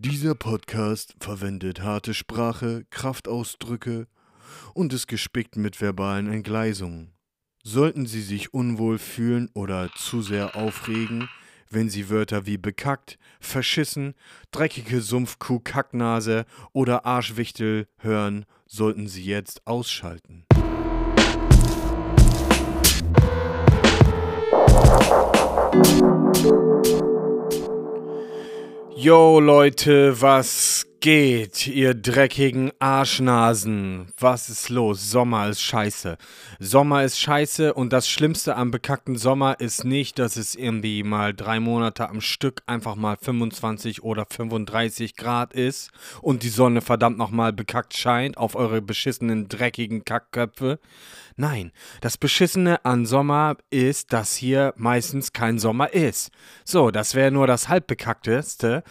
Dieser Podcast verwendet harte Sprache, Kraftausdrücke und ist gespickt mit verbalen Entgleisungen. Sollten Sie sich unwohl fühlen oder zu sehr aufregen, wenn Sie Wörter wie bekackt, verschissen, dreckige Sumpfkuh, Kacknase oder Arschwichtel hören, sollten Sie jetzt ausschalten. Yo Leute, was geht, ihr dreckigen Arschnasen? Was ist los? Sommer ist scheiße. Sommer ist scheiße und das Schlimmste am bekackten Sommer ist nicht, dass es irgendwie mal drei Monate am Stück einfach mal 25 oder 35 Grad ist und die Sonne verdammt nochmal bekackt scheint auf eure beschissenen dreckigen Kackköpfe. Nein, das Beschissene an Sommer ist, dass hier meistens kein Sommer ist. So, das wäre nur das halbbekackteste,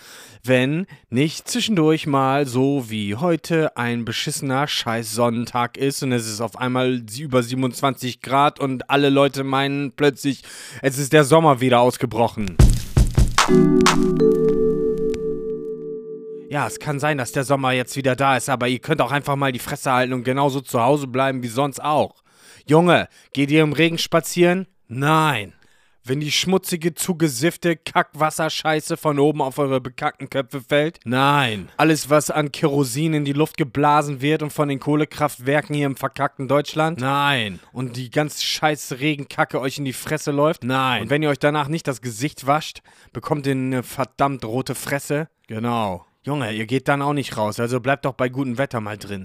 wenn nicht zwischendurch mal so wie heute ein beschissener scheiß Sonnentag ist und es ist auf einmal über 27 Grad und alle Leute meinen plötzlich, es ist der Sommer wieder ausgebrochen. Ja, es kann sein, dass der Sommer jetzt wieder da ist, aber ihr könnt auch einfach mal die Fresse halten und genauso zu Hause bleiben wie sonst auch. Junge, geht ihr im Regen spazieren? Nein. Wenn die schmutzige, zugesiffte Kackwasserscheiße von oben auf eure bekackten Köpfe fällt? Nein. Alles, was an Kerosin in die Luft geblasen wird und von den Kohlekraftwerken hier im verkackten Deutschland? Nein. Und die ganz scheiß Regenkacke euch in die Fresse läuft? Nein. Und wenn ihr euch danach nicht das Gesicht wascht, bekommt ihr eine verdammt rote Fresse? Genau. Junge, ihr geht dann auch nicht raus, also bleibt doch bei gutem Wetter mal drin.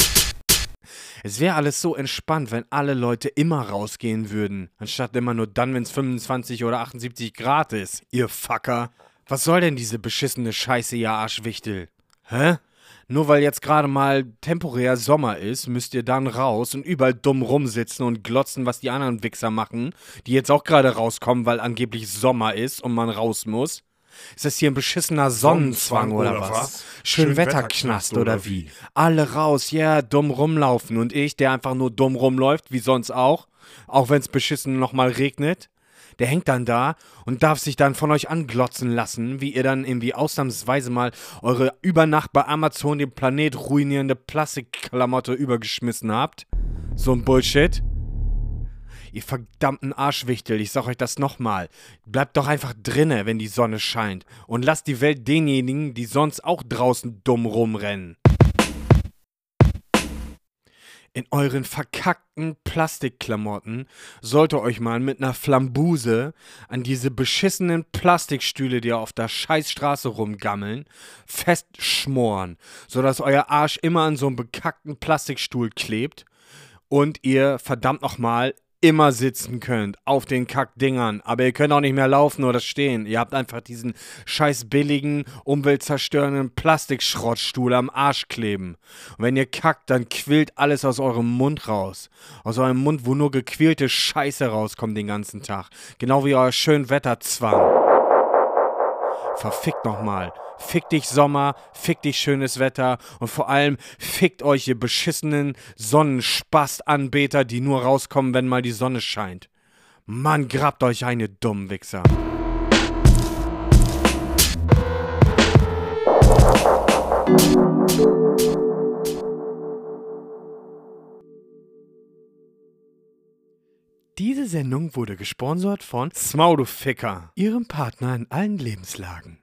Es wäre alles so entspannt, wenn alle Leute immer rausgehen würden, anstatt immer nur dann, wenn es 25 oder 78 Grad ist. Ihr Fucker. Was soll denn diese beschissene Scheiße, ihr Arschwichtel? Hä? Nur weil jetzt gerade mal temporär Sommer ist, müsst ihr dann raus und überall dumm rumsitzen und glotzen, was die anderen Wichser machen, die jetzt auch gerade rauskommen, weil angeblich Sommer ist und man raus muss. Ist das hier ein beschissener Sonnenzwang oder, oder was? Schönwetterknast oder wie? Alle raus, ja, yeah, dumm rumlaufen. Und ich, der einfach nur dumm rumläuft, wie sonst auch, auch wenn es beschissen nochmal regnet, der hängt dann da und darf sich dann von euch anglotzen lassen, wie ihr dann irgendwie ausnahmsweise mal eure über Nacht bei Amazon den Planet ruinierende Plastikklamotte übergeschmissen habt. So ein Bullshit. Ihr verdammten Arschwichtel, ich sag euch das nochmal. Bleibt doch einfach drinne, wenn die Sonne scheint. Und lasst die Welt denjenigen, die sonst auch draußen dumm rumrennen. In euren verkackten Plastikklamotten sollte euch mal mit einer Flambuse an diese beschissenen Plastikstühle, die auf der Scheißstraße rumgammeln, festschmoren, sodass euer Arsch immer an so einem bekackten Plastikstuhl klebt und ihr verdammt nochmal immer sitzen könnt auf den Kackdingern, aber ihr könnt auch nicht mehr laufen oder stehen. Ihr habt einfach diesen scheiß billigen, umweltzerstörenden Plastikschrottstuhl am Arsch kleben. Und wenn ihr kackt, dann quillt alles aus eurem Mund raus. Aus eurem Mund, wo nur gequälte Scheiße rauskommt den ganzen Tag. Genau wie euer schön Wetterzwang. Verfickt nochmal. Fick dich Sommer, fick dich schönes Wetter und vor allem fickt euch ihr beschissenen Sonnenspastanbeter, die nur rauskommen, wenn mal die Sonne scheint. Mann, grabt euch eine dummen Wichser. Diese Sendung wurde gesponsert von Smauduficker, ihrem Partner in allen Lebenslagen.